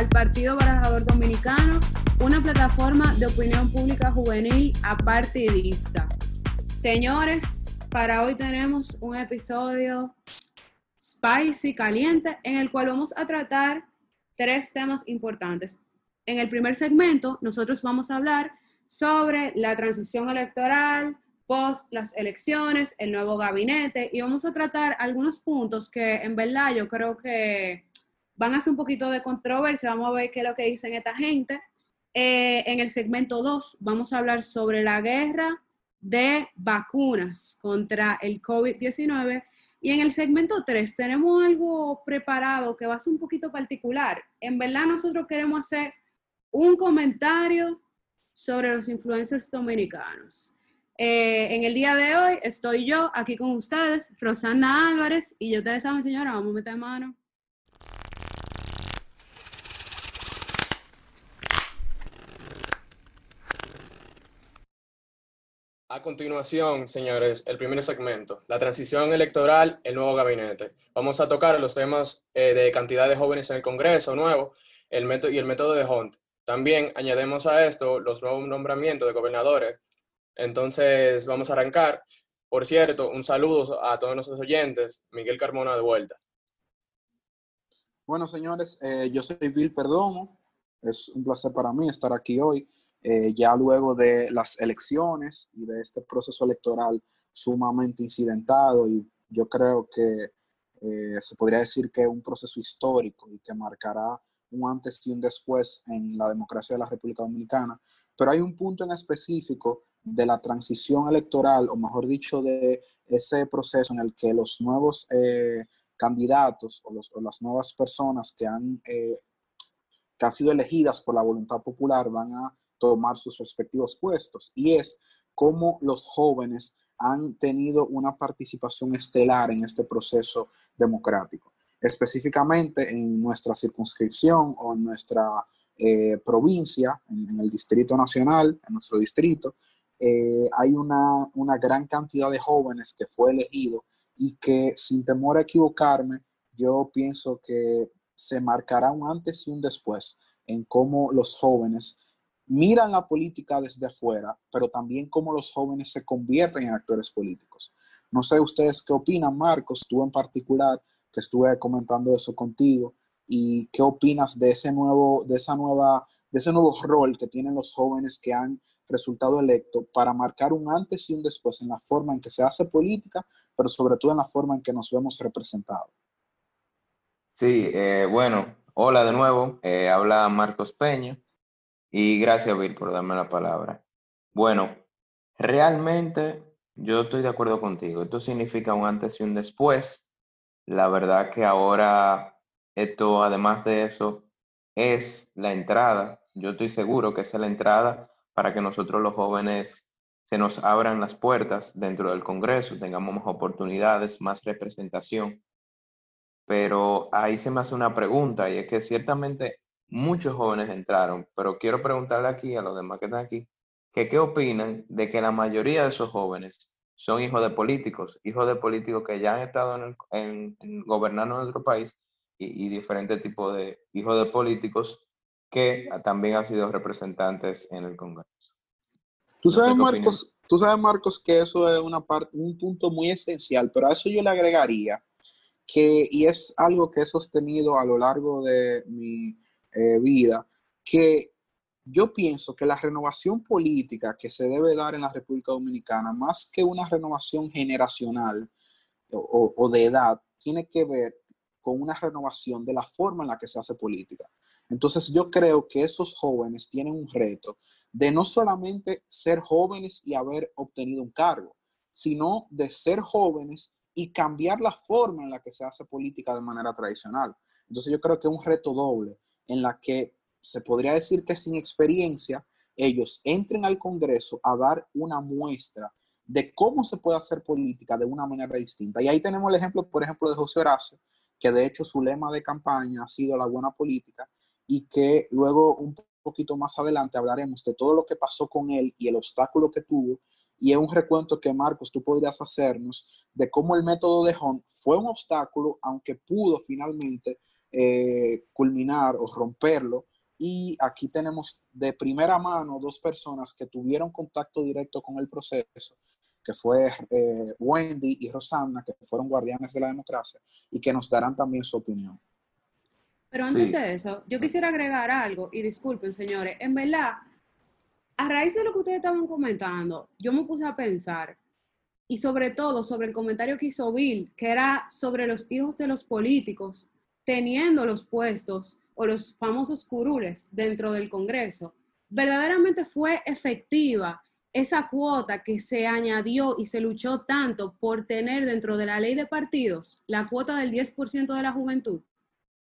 al Partido Barajador Dominicano, una plataforma de opinión pública juvenil apartidista. Señores, para hoy tenemos un episodio spicy, caliente, en el cual vamos a tratar tres temas importantes. En el primer segmento, nosotros vamos a hablar sobre la transición electoral, post las elecciones, el nuevo gabinete y vamos a tratar algunos puntos que en verdad yo creo que van a ser un poquito de controversia, vamos a ver qué es lo que dicen esta gente. Eh, en el segmento 2 vamos a hablar sobre la guerra de vacunas contra el COVID-19 y en el segmento 3 tenemos algo preparado que va a ser un poquito particular. En verdad nosotros queremos hacer un comentario sobre los influencers dominicanos. Eh, en el día de hoy estoy yo aquí con ustedes, Rosana Álvarez, y yo ustedes saben, señora, vamos a meter mano. A continuación, señores, el primer segmento, la transición electoral, el nuevo gabinete. Vamos a tocar los temas eh, de cantidad de jóvenes en el Congreso nuevo el método, y el método de Hunt. También añadimos a esto los nuevos nombramientos de gobernadores entonces, vamos a arrancar. Por cierto, un saludo a todos nuestros oyentes. Miguel Carmona de vuelta. Bueno, señores, eh, yo soy Bill Perdomo. Es un placer para mí estar aquí hoy, eh, ya luego de las elecciones y de este proceso electoral sumamente incidentado y yo creo que eh, se podría decir que es un proceso histórico y que marcará un antes y un después en la democracia de la República Dominicana. Pero hay un punto en específico de la transición electoral, o mejor dicho, de ese proceso en el que los nuevos eh, candidatos o, las nuevas personas que han, eh, que han sido elegidas por la voluntad popular van a tomar sus respectivos puestos. Y es cómo los jóvenes han tenido una participación estelar en este proceso democrático. Específicamente en nuestra circunscripción o en nuestra eh, provincia, en, el Distrito Nacional, en nuestro distrito, eh, hay una, gran cantidad de jóvenes que fue elegido y que sin temor a equivocarme, yo pienso que se marcará un antes y un después en cómo los jóvenes miran la política desde afuera, pero también cómo los jóvenes se convierten en actores políticos. No sé ustedes qué opinan, Marcos, tú en particular, que estuve comentando eso contigo, y qué opinas de ese nuevo, de esa nueva, de ese nuevo rol que tienen los jóvenes que han resultado electo para marcar un antes y un después en la forma en que se hace política, pero sobre todo en la forma en que nos vemos representados. Sí, eh, bueno, hola de nuevo, eh, habla Marcos Peña y gracias Bill por darme la palabra. Bueno, realmente yo estoy de acuerdo contigo, esto significa un antes y un después. La verdad que ahora esto, además de eso, es la entrada. Yo estoy seguro que es la entrada para que nosotros los jóvenes se nos abran las puertas dentro del Congreso, tengamos más oportunidades, más representación. Pero ahí se me hace una pregunta y es que ciertamente muchos jóvenes entraron, pero quiero preguntarle aquí a los demás que están aquí, que qué opinan de que la mayoría de esos jóvenes son hijos de políticos, hijos de políticos que ya han estado en, gobernando nuestro país y, y diferentes tipos de hijos de políticos que también han sido representantes en el Congreso. Tú sabes, Marcos, tú sabes, Marcos, que eso es una parte, un punto muy esencial, pero a eso yo le agregaría que, y es algo que he sostenido a lo largo de mi eh, vida, que yo pienso que la renovación política que se debe dar en la República Dominicana, más que una renovación generacional o, o de edad, tiene que ver con una renovación de la forma en la que se hace política. Entonces yo creo que esos jóvenes tienen un reto de no solamente ser jóvenes y haber obtenido un cargo, sino de ser jóvenes y cambiar la forma en la que se hace política de manera tradicional. Entonces yo creo que es un reto doble en la que se podría decir que sin experiencia ellos entren al Congreso a dar una muestra de cómo se puede hacer política de una manera distinta. Y ahí tenemos el ejemplo, por ejemplo, de José Horacio, que de hecho su lema de campaña ha sido la buena política, y que luego un poquito más adelante hablaremos de todo lo que pasó con él y el obstáculo que tuvo. Y es un recuento que, Marcos, tú podrías hacernos de cómo el método de Hunt fue un obstáculo, aunque pudo finalmente eh, culminar o romperlo. Y aquí tenemos de primera mano dos personas que tuvieron contacto directo con el proceso, que fue eh, Wendy y Rosanna, que fueron guardianes de la democracia, y que nos darán también su opinión. Pero antes de eso, yo quisiera agregar algo, y disculpen, señores, en verdad, a raíz de lo que ustedes estaban comentando, yo me puse a pensar, y sobre todo sobre el comentario que hizo Bill, que era sobre los hijos de los políticos teniendo los puestos o los famosos curules dentro del Congreso. Verdaderamente fue efectiva esa cuota que se añadió y se luchó tanto por tener dentro de la ley de partidos la cuota del 10% de la juventud.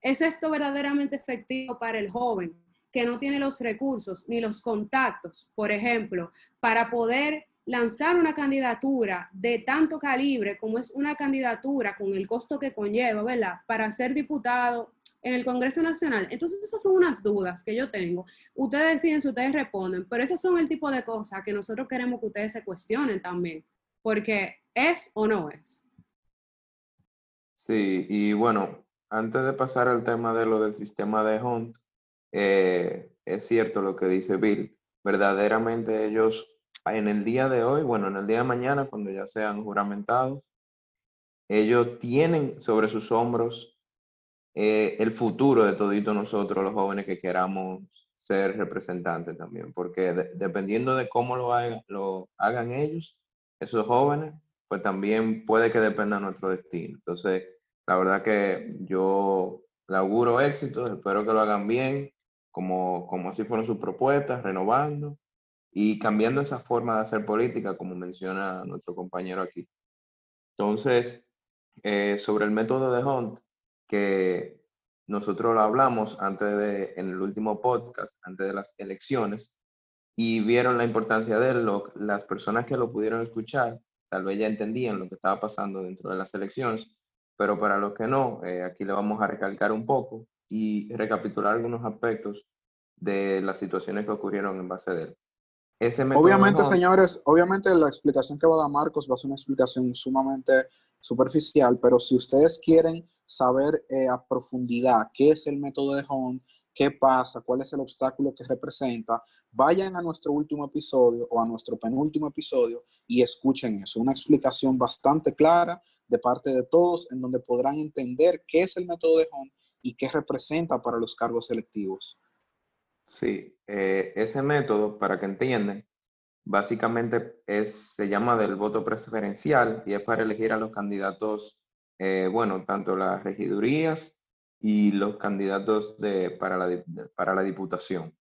¿Es esto verdaderamente efectivo para el joven que no tiene los recursos ni los contactos, por ejemplo, para poder lanzar una candidatura de tanto calibre como es una candidatura con el costo que conlleva, ¿verdad? Para ser diputado en el Congreso Nacional. Entonces, esas son unas dudas que yo tengo. Ustedes deciden si ustedes responden, pero esas son el tipo de cosas que nosotros queremos que ustedes se cuestionen también, porque es o no es. Sí, y bueno, antes de pasar al tema de lo del sistema de Hunt, eh, es cierto lo que dice Bill. Verdaderamente ellos en el día de hoy, bueno, en el día de mañana, cuando ya sean juramentados, ellos tienen sobre sus hombros eh, el futuro de todito nosotros, los jóvenes que queramos ser representantes también, porque dependiendo de cómo lo hagan, lo hagan ellos, esos jóvenes, pues también puede que dependa nuestro destino. Entonces, la verdad que yo le auguro éxito, espero que lo hagan bien, como, como así fueron sus propuestas, renovando y cambiando esa forma de hacer política, como menciona nuestro compañero aquí. Entonces, eh, sobre el método de Hunt, que nosotros lo hablamos antes de, en el último podcast, antes de las elecciones, y vieron la importancia de él, las personas que lo pudieron escuchar, tal vez ya entendían lo que estaba pasando dentro de las elecciones, pero para los que no, eh, aquí le vamos a recalcar un poco y recapitular algunos aspectos de las situaciones que ocurrieron en base de él obviamente, señores, obviamente la explicación que va a dar Marcos va a ser una explicación sumamente superficial, pero si ustedes quieren saber eh, a profundidad qué es el método de Hunt, qué pasa, cuál es el obstáculo que representa, vayan a nuestro último episodio o a nuestro penúltimo episodio y escuchen eso. Una explicación bastante clara de parte de todos en donde podrán entender qué es el método de Hunt y qué representa para los cargos selectivos. Sí, eh, ese método, para que entiendan, básicamente es, se llama del voto preferencial y es para elegir a los candidatos, eh, bueno, tanto las regidurías y los candidatos de, para, la, para la diputación.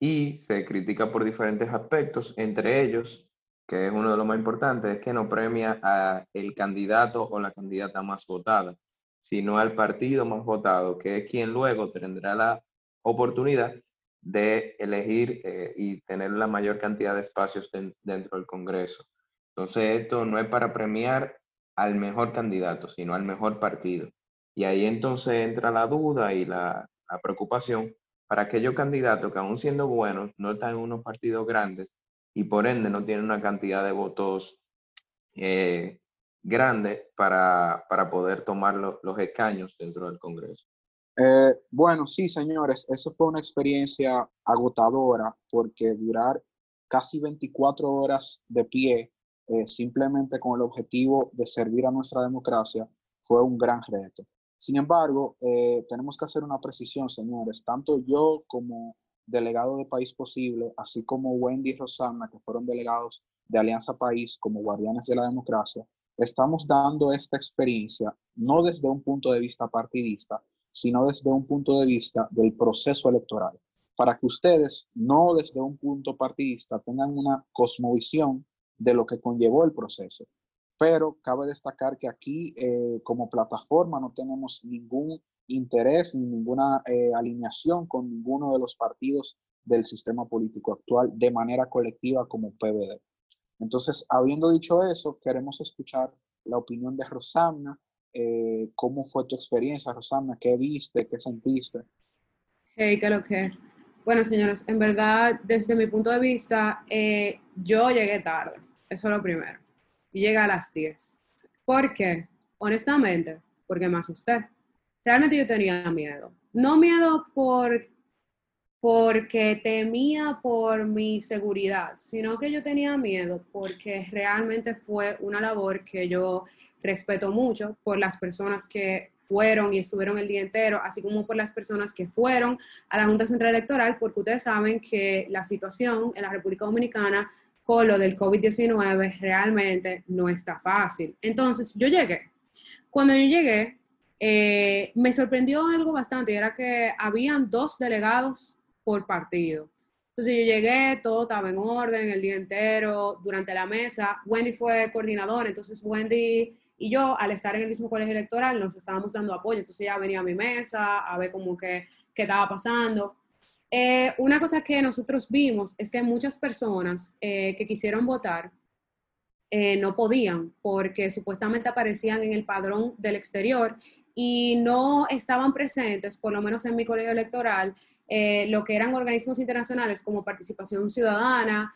Y se critica por diferentes aspectos, entre ellos, que es uno de los más importantes, es que no premia a el candidato o la candidata más votada, sino al partido más votado, que es quien luego tendrá la oportunidad de elegir eh, y tener la mayor cantidad de espacios dentro del Congreso. Entonces, esto no es para premiar al mejor candidato, sino al mejor partido. Y ahí entonces entra la duda y la, preocupación para aquellos candidatos que aún siendo buenos no están en unos partidos grandes y por ende no tienen una cantidad de votos eh, grande para, poder tomar los escaños dentro del Congreso. Eh, bueno, sí, señores, eso fue una experiencia agotadora porque durar casi 24 horas de pie eh, simplemente con el objetivo de servir a nuestra democracia fue un gran reto. Sin embargo, eh, tenemos que hacer una precisión, señores. Tanto yo como delegado de País Posible, así como Wendy y Rosanna, que fueron delegados de Alianza País como guardianes de la democracia, estamos dando esta experiencia no desde un punto de vista partidista, sino desde un punto de vista del proceso electoral, para que ustedes, no desde un punto partidista, tengan una cosmovisión de lo que conllevó el proceso. Pero cabe destacar que aquí, eh, como plataforma, no tenemos ningún interés ni ninguna eh, alineación con ninguno de los partidos del sistema político actual de manera colectiva como PVD. Entonces, habiendo dicho eso, queremos escuchar la opinión de Rosanna eh, ¿Cómo fue tu experiencia, Rosana? ¿Qué viste? ¿Qué sentiste? Hey, ¿qué lo que? Bueno, señores, en verdad, desde mi punto de vista, eh, yo llegué tarde. Eso es lo primero. Y llegué a las 10. ¿Por qué? Honestamente, porque me asusté. realmente yo tenía miedo. No miedo por, porque temía por mi seguridad, sino que yo tenía miedo porque realmente fue una labor que yo respeto mucho por las personas que fueron y estuvieron el día entero, así como por las personas que fueron a la Junta Central Electoral, porque ustedes saben que la situación en la República Dominicana con lo del COVID-19 realmente no está fácil. Entonces, yo llegué. Cuando yo llegué, eh, me sorprendió algo bastante, era que habían dos delegados por partido. Entonces yo llegué, todo estaba en orden el día entero, durante la mesa. Wendy fue coordinadora, entonces Wendy y yo, al estar en el mismo colegio electoral, nos estábamos dando apoyo. Entonces ella venía a mi mesa a ver cómo que, qué estaba pasando. Eh, una cosa que nosotros vimos es que muchas personas eh, que quisieron votar eh, no podían porque supuestamente aparecían en el padrón del exterior y no estaban presentes, por lo menos en mi colegio electoral, lo que eran organismos internacionales como Participación Ciudadana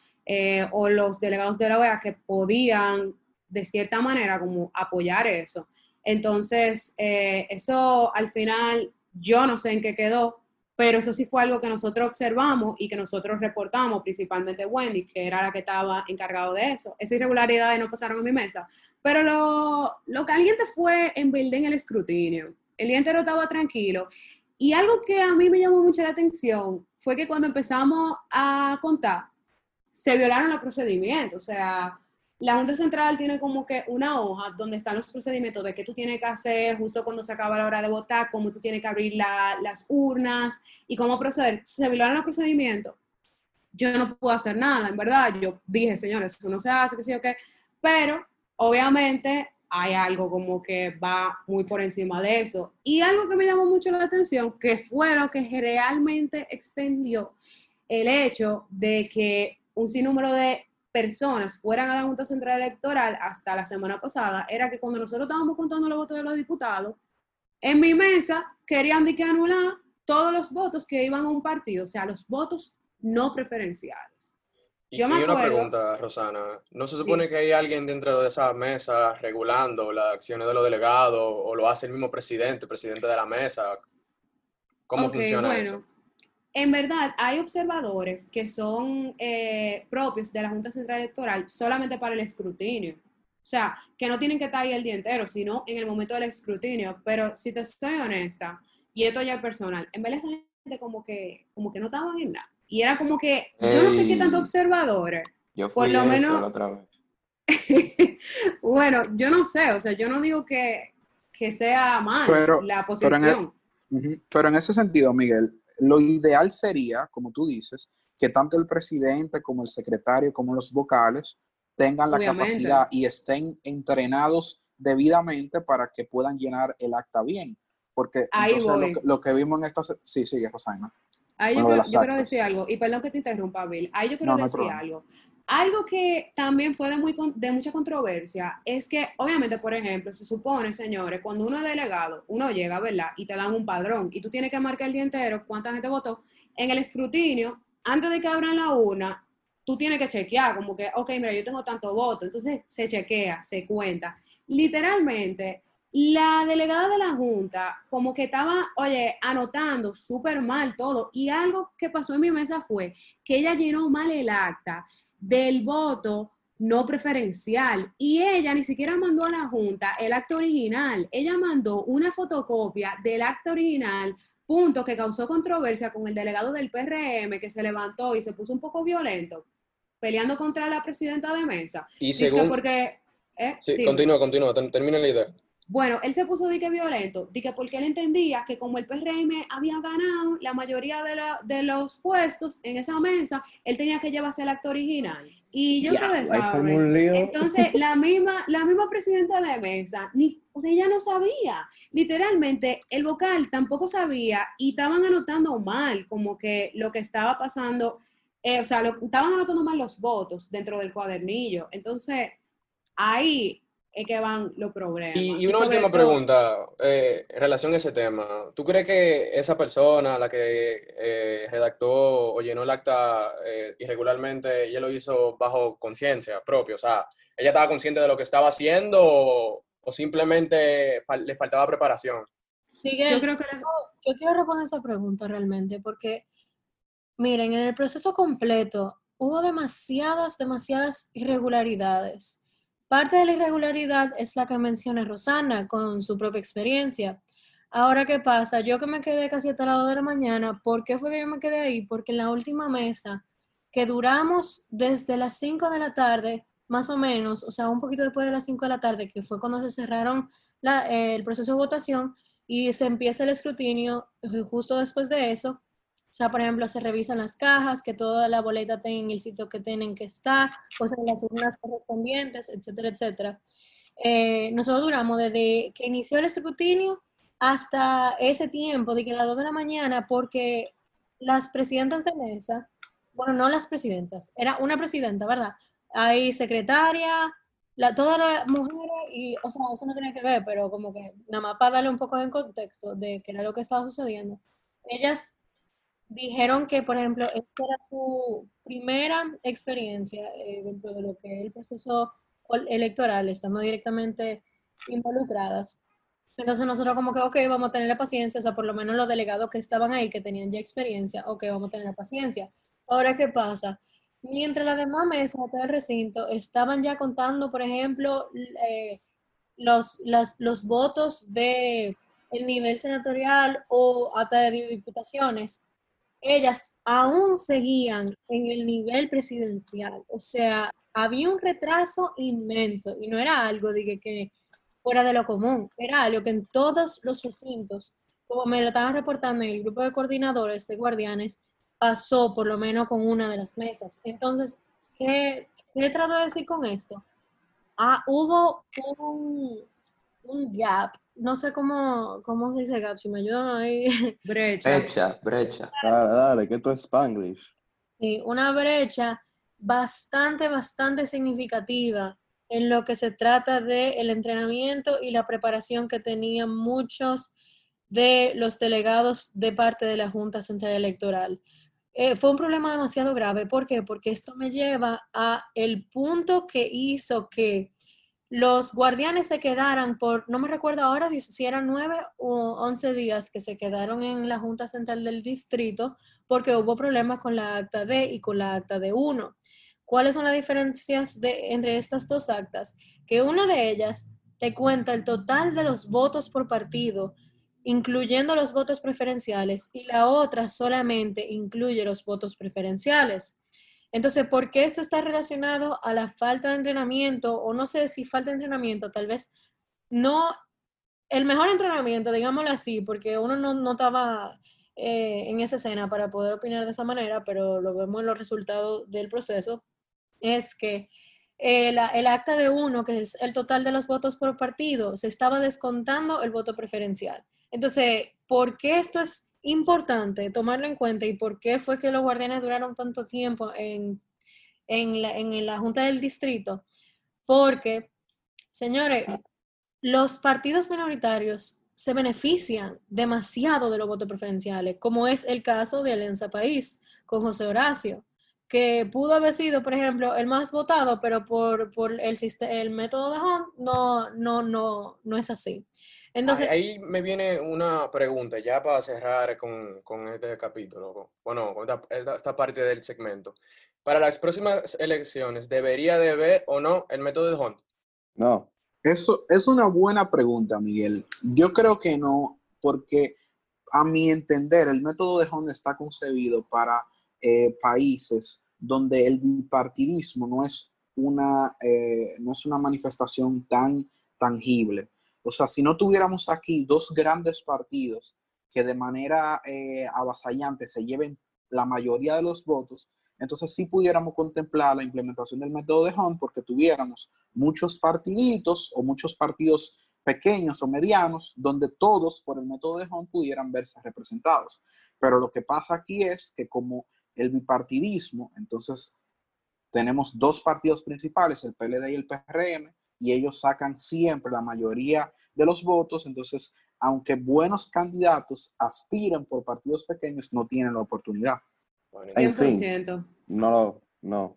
o los delegados de la OEA que podían de cierta manera como apoyar eso. Entonces, eso al final yo no sé en qué quedó, pero eso sí fue algo que nosotros observamos y que nosotros reportamos, principalmente Wendy, que era la que estaba encargado de eso. Esas irregularidades no pasaron en mi mesa, pero lo, lo caliente fue en en el escrutinio. El día entero estaba tranquilo. Y algo que a mí me llamó mucho la atención fue que cuando empezamos a contar, se violaron los procedimientos. O sea, la Junta Central tiene como que una hoja donde están los procedimientos de qué tú tienes que hacer justo cuando se acaba la hora de votar, cómo tú tienes que abrir las urnas y cómo proceder. Se violaron los procedimientos. Yo no puedo hacer nada, en verdad. Yo dije, señores, eso no se hace, qué sé yo qué. Pero, obviamente, hay algo como que va muy por encima de eso. Y algo que me llamó mucho la atención, que fue lo que realmente extendió el hecho de que un sinnúmero de personas fueran a la Junta Central Electoral hasta la semana pasada era que cuando nosotros estábamos contando los votos de los diputados, en mi mesa querían de que anular todos los votos que iban a un partido, o sea, los votos no preferenciales. Y, Yo me una pregunta, Rosana. ¿No se supone que hay alguien dentro de esa mesa regulando las acciones de los delegados o lo hace el mismo presidente, presidente de la mesa? ¿Cómo funciona eso? En verdad, hay observadores que son eh, propios de la Junta Central Electoral solamente para el escrutinio. O sea, que no tienen que estar ahí el día entero, sino en el momento del escrutinio. Pero si te soy honesta, y esto ya es personal, en verdad esa gente como que, como que no estaban en nada. Y era como que, yo no sé qué tanto observadores. Yo fui por lo menos. otra vez. bueno, yo no sé, o sea, yo no digo que, sea mal la posición. pero en ese sentido, Miguel, lo ideal sería, como tú dices, que tanto el presidente como el secretario como los vocales tengan la capacidad y estén entrenados debidamente para que puedan llenar el acta bien. Porque Lo, que vimos en esta... Sí, sí, Rosana. Ahí yo, quiero, decir algo, y perdón que te interrumpa, Bill. Ahí yo quiero decir algo. Algo que también fue de, muy, de mucha controversia es que, obviamente, por ejemplo, se supone, señores, cuando uno es delegado, uno llega, ¿verdad? Y te dan un padrón y tú tienes que marcar el día entero cuánta gente votó. En el escrutinio, antes de que abran la urna, tú tienes que chequear, como que, ok, mira, yo tengo tanto voto. Entonces se chequea, se cuenta. Literalmente, la delegada de la Junta, como que estaba, oye, anotando súper mal todo. Y algo que pasó en mi mesa fue que ella llenó mal el acta del voto no preferencial. Y ella ni siquiera mandó a la Junta el acto original, ella mandó una fotocopia del acto original, punto que causó controversia con el delegado del PRM que se levantó y se puso un poco violento, peleando contra la presidenta de mesa. Y según... porque... ¿eh? Sí, continúa, continúa, termina la idea. Bueno, él se puso dique violento, dique porque él entendía que como el PRM había ganado la mayoría de, los puestos en esa mesa, él tenía que llevarse el acto original. Y yo te saben, entonces la misma, la misma presidenta de mesa, ni, o sea, ella no sabía. Literalmente, el vocal tampoco sabía y estaban anotando mal como que lo que estaba pasando, eh, o sea, lo, estaban anotando mal los votos dentro del cuadernillo. Entonces, ahí es que van los problemas. Y, una última pregunta eh, en relación a ese tema. ¿Tú crees que esa persona, la que eh, redactó o llenó el acta eh, irregularmente, ella lo hizo bajo conciencia propia? O sea, ¿ella estaba consciente de lo que estaba haciendo o, simplemente le faltaba preparación? Miguel, Yo creo que la- yo quiero responder esa pregunta realmente, porque, miren, en el proceso completo hubo demasiadas, demasiadas irregularidades. Parte de la irregularidad es la que menciona Rosana con su propia experiencia. Ahora, ¿qué pasa? Yo que me quedé casi hasta las 2 de la mañana, ¿por qué fue que yo me quedé ahí? Porque en la última mesa, que duramos desde las 5 de la tarde, más o menos, o sea, un poquito después de las 5 de la tarde, que fue cuando se cerraron eh, el proceso de votación, y se empieza el escrutinio eh, justo después de eso. O sea, por ejemplo, se revisan las cajas, que toda la boleta esté en el sitio que tienen que estar, sea, en las urnas correspondientes, etcétera, etcétera. Eh, nosotros duramos desde que inició el escrutinio hasta ese tiempo, de que a las 2 de la mañana, porque las presidentas de mesa, bueno, no las presidentas, era una presidenta, ¿verdad? Hay secretaria, la, todas las mujeres, y, o sea, eso no tiene que ver, pero como que nada más para darle un poco de contexto de qué era lo que estaba sucediendo. Ellas dijeron que, por ejemplo, esta era su primera experiencia eh, dentro de lo que es el proceso electoral, estando directamente involucradas. Entonces nosotros como que, ok, vamos a tener la paciencia, o sea, por lo menos los delegados que estaban ahí, que tenían ya experiencia, ok, vamos a tener la paciencia. Ahora, ¿qué pasa? Mientras las demás mesas de todo el recinto estaban ya contando, por ejemplo, eh, los, los votos de el nivel senatorial o hasta de diputaciones, ellas aún seguían en el nivel presidencial. O sea, había un retraso inmenso y no era algo de que, fuera de lo común, era algo que en todos los recintos, como me lo estaban reportando en el grupo de coordinadores de guardianes, pasó por lo menos con una de las mesas. Entonces, ¿qué, qué trato de decir con esto? Ah, hubo un, un gap, no sé cómo, cómo se dice gap, si me ayudan ahí. brecha. Brecha, brecha. Dale, dale, que esto es Spanglish. Sí, una brecha bastante, bastante significativa en lo que se trata del entrenamiento y la preparación que tenían muchos de los delegados de parte de la Junta Central Electoral. Eh, fue un problema demasiado grave. ¿Por qué? Porque esto me lleva a el punto que hizo que los guardianes se quedaran por, no me recuerdo ahora si, eran nueve o once días que se quedaron en la Junta Central del Distrito porque hubo problemas con la acta D y con la acta D1. ¿Cuáles son las diferencias entre estas dos actas? Que una de ellas te cuenta el total de los votos por partido, incluyendo los votos preferenciales, y la otra solamente incluye los votos preferenciales. Entonces, ¿por qué esto está relacionado a la falta de entrenamiento? O no sé si falta de entrenamiento, tal vez no el mejor entrenamiento, digámoslo así, porque uno no, no estaba eh, en esa escena para poder opinar de esa manera, pero lo vemos en los resultados del proceso, es que eh, la- el acta de uno, que es el total de los votos por partido, se estaba descontando el voto preferencial. Entonces, ¿por qué esto es importante tomarlo en cuenta y por qué fue que los guardianes duraron tanto tiempo en, en, la, en la Junta del Distrito? Porque, señores, los partidos minoritarios se benefician demasiado de los votos preferenciales, como es el caso de Alianza País con José Horacio, que pudo haber sido, por ejemplo, el más votado, pero por, por el, el método de Hunt no, no, no, no es así. Entonces, Ahí, ahí me viene una pregunta, ya para cerrar con, con este capítulo, bueno, con esta, esta- esta parte del segmento. Para las próximas elecciones, ¿debería de haber o no el método de Hunt? No, Eso es una buena pregunta, Miguel. Yo creo que no, porque a mi entender, el método de Honda está concebido para eh, países donde el bipartidismo no es una, eh, no es una manifestación tan tangible. O sea, si no tuviéramos aquí dos grandes partidos que de manera eh, avasallante se lleven la mayoría de los votos, entonces sí pudiéramos contemplar la implementación del método de Hunt porque tuviéramos muchos partiditos o muchos partidos pequeños o medianos donde todos por el método de Hunt pudieran verse representados. Pero lo que pasa aquí es que como el bipartidismo, entonces tenemos dos partidos principales, el PLD y el PRM, y ellos sacan siempre la mayoría de los votos, entonces aunque buenos candidatos aspiren por partidos pequeños, no tienen la oportunidad. Bueno, En fin. 100%. no, lo- no.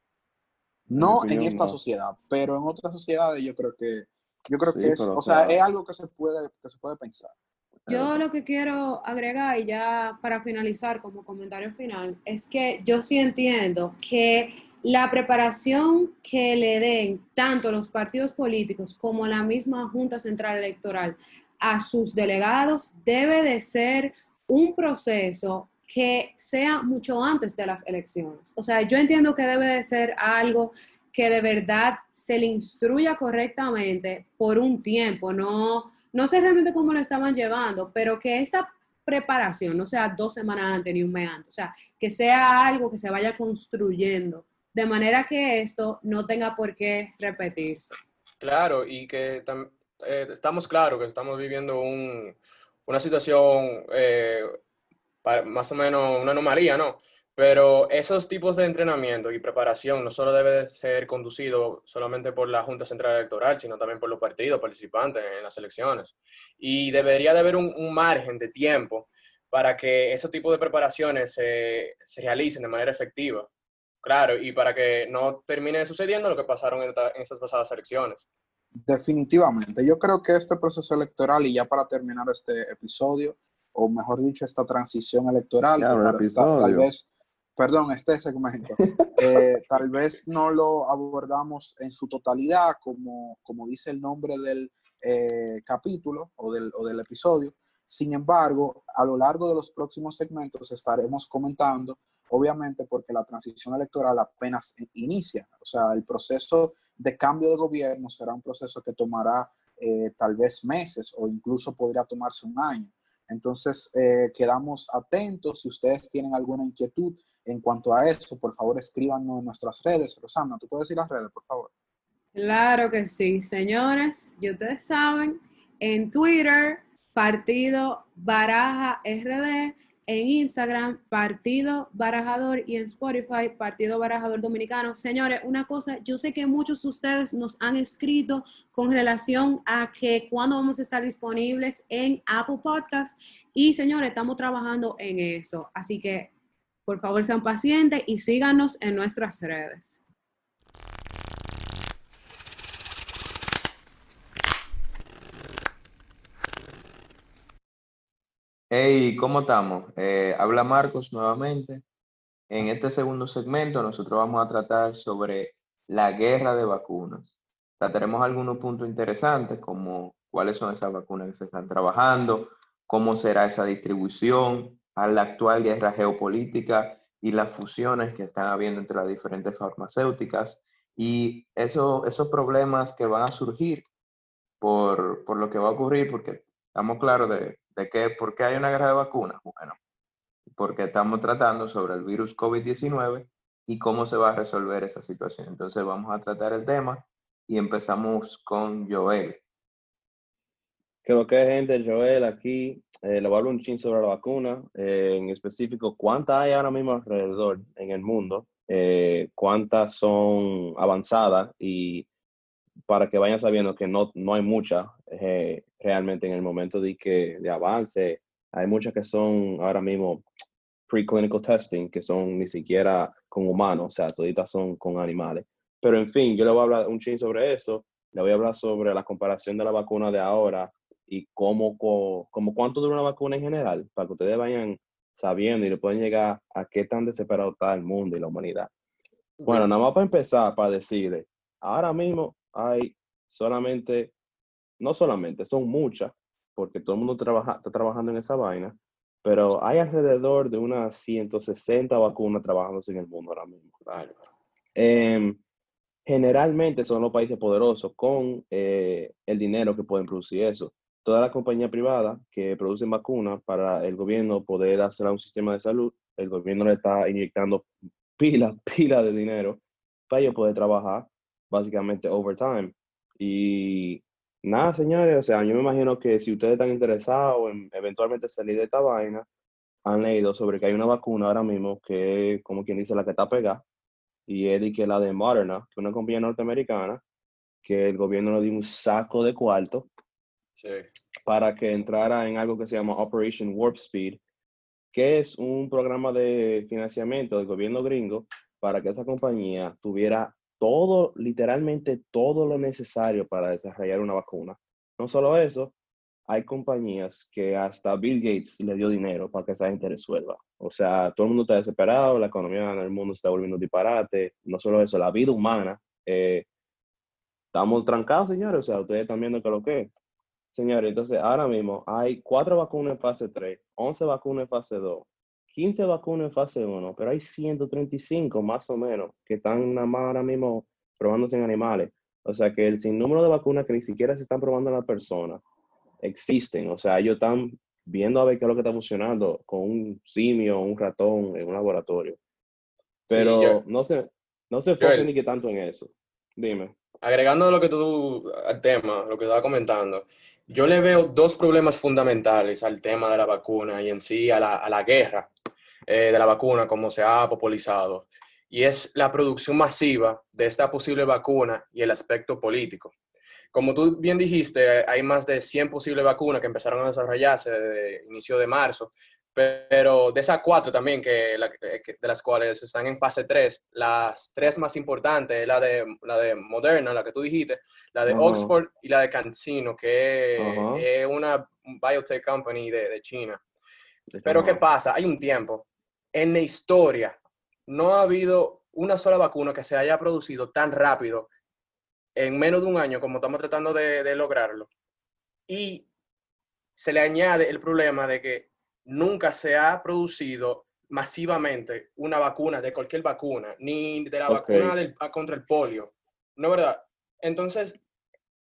No mi en opinión, esta no. sociedad, pero en otras sociedades yo creo que yo creo Sí, que es, o sea, sea- es algo que se puede que se puede pensar. Yo lo que quiero agregar y ya para finalizar como comentario final es que yo sí entiendo que la preparación que le den tanto los partidos políticos como la misma Junta Central Electoral a sus delegados debe de ser un proceso que sea mucho antes de las elecciones. O sea, yo entiendo que debe de ser algo que de verdad se le instruya correctamente por un tiempo, no, no sé realmente cómo lo estaban llevando, pero que esta preparación no sea dos semanas antes ni un mes antes, o sea, que sea algo que se vaya construyendo, de manera que esto no tenga por qué repetirse. Claro, y que eh, estamos claros que estamos viviendo un, una situación eh, más o menos una anomalía, ¿no? Pero esos tipos de entrenamiento y preparación no solo debe ser conducido solamente por la Junta Central Electoral, sino también por los partidos participantes en las elecciones. Y debería de haber un, margen de tiempo para que ese tipo de preparaciones se, se, realicen de manera efectiva. Claro, y para que no termine sucediendo lo que pasaron en, en estas pasadas elecciones. Definitivamente. Yo creo que este proceso electoral, y ya para terminar este episodio, o mejor dicho, esta transición electoral, tal, vez, perdón, este segmento, eh, tal vez no lo abordamos en su totalidad, como, como dice el nombre del eh, capítulo o del, o del episodio. Sin embargo, a lo largo de los próximos segmentos estaremos comentando, obviamente porque la transición electoral apenas inicia, o sea, el proceso de cambio de gobierno será un proceso que tomará eh, tal vez meses o incluso podría tomarse un año. Entonces, eh, quedamos atentos. Si ustedes tienen alguna inquietud en cuanto a eso, por favor escríbanos en nuestras redes. Rosana, ¿tú puedes decir las redes, por favor? Claro que sí, señores. Y ustedes saben, en Twitter, Partido Baraja RD en Instagram, Partido Barajador, y en Spotify, Partido Barajador Dominicano. Señores, una cosa, yo sé que muchos de ustedes nos han escrito con relación a que cuándo vamos a estar disponibles en Apple Podcast, y señores, estamos trabajando en eso. Así que, por favor, sean pacientes y síganos en nuestras redes. Hey, ¿cómo estamos? Eh, habla Marcos nuevamente. En este segundo segmento nosotros vamos a tratar sobre la guerra de vacunas. Trataremos algunos puntos interesantes como cuáles son esas vacunas que se están trabajando, cómo será esa distribución a la actual guerra geopolítica y las fusiones que están habiendo entre las diferentes farmacéuticas y eso, esos problemas que van a surgir por, por lo que va a ocurrir, porque estamos claros de, ¿De ¿Por qué hay una guerra de vacunas? Bueno, porque estamos tratando sobre el virus COVID-19 y cómo se va a resolver esa situación. Entonces vamos a tratar el tema y empezamos con Joel. Lo que gente, Joel, aquí eh, le voy a hablar un chin sobre la vacuna, eh, en específico, ¿cuántas hay ahora mismo alrededor en el mundo? Eh, ¿Cuántas son avanzadas? Y para que vayan sabiendo que no, no hay muchas eh, realmente en el momento de, que, de avance. Hay muchas que son ahora mismo preclinical testing, que son ni siquiera con humanos, o sea, toditas son con animales. Pero en fin, yo le voy a hablar un ching sobre eso, le voy a hablar sobre la comparación de la vacuna de ahora y cómo, cómo, cuánto dura una vacuna en general, para que ustedes vayan sabiendo y le puedan llegar a qué tan desesperado está el mundo y la humanidad. Bueno, nada más para empezar, para decirle, ahora mismo hay solamente, no solamente, son muchas, porque todo el mundo trabaja, está trabajando en esa vaina, pero hay alrededor de unas 160 vacunas trabajándose en el mundo ahora mismo. Em, generalmente son los países poderosos con eh, el dinero que pueden producir eso. Toda la compañía privada que producen vacunas para el gobierno poder hacer un sistema de salud, el gobierno le está inyectando pila, pila de dinero para ellos poder trabajar básicamente overtime. Y nada, señores, o sea, yo me imagino que si ustedes están interesados en eventualmente salir de esta vaina, han leído sobre que hay una vacuna ahora mismo que, como quien dice, la que está pegada, y es que la de Moderna, que es una compañía norteamericana, que el gobierno le dio un saco de cuarto para que entrara en algo que se llama Operation Warp Speed, que es un programa de financiamiento del gobierno gringo para que esa compañía tuviera todo, literalmente todo lo necesario para desarrollar una vacuna. No solo eso, hay compañías que hasta Bill Gates le dio dinero para que esa gente resuelva. O sea, todo el mundo está desesperado, la economía en el mundo está volviendo disparate, no solo eso, la vida humana. eh, estamos trancados, señores, o sea, ustedes están viendo que lo que es. Señores, entonces ahora mismo hay cuatro vacunas en fase 3, 11 vacunas en fase 2, 15 vacunas en fase 1, pero hay 135 más o menos que están nada más ahora mismo probándose en animales. O sea que el sinnúmero de vacunas que ni siquiera se están probando en las personas existen. O sea, ellos están viendo a ver qué es lo que está funcionando con un simio, un ratón en un laboratorio. Pero yo- no se, no se enfoquen ni que tanto en eso. Dime. Agregando lo que tú al tema, lo que estaba comentando, yo le veo dos problemas fundamentales al tema de la vacuna y en sí a la, a la guerra eh, de la vacuna, como se ha popularizado, y es la producción masiva de esta posible vacuna y el aspecto político. Como tú bien dijiste, hay más de 100 posibles vacunas que empezaron a desarrollarse desde inicio de marzo, pero de esas cuatro también, que, la- que- de las cuales están en fase 3, las tres más importantes es la de, la de Moderna, la que tú dijiste, la de Ajá. Oxford y la de CanSino, que Ajá. es una biotech company de, de China. Pero ¿qué pasa? Hay un tiempo. En la historia no ha habido una sola vacuna que se haya producido tan rápido en menos de un año como estamos tratando de, de lograrlo. Y se le añade el problema de que nunca se ha producido masivamente una vacuna de cualquier vacuna, ni de la vacuna del- contra el polio. ¿No es verdad? Entonces,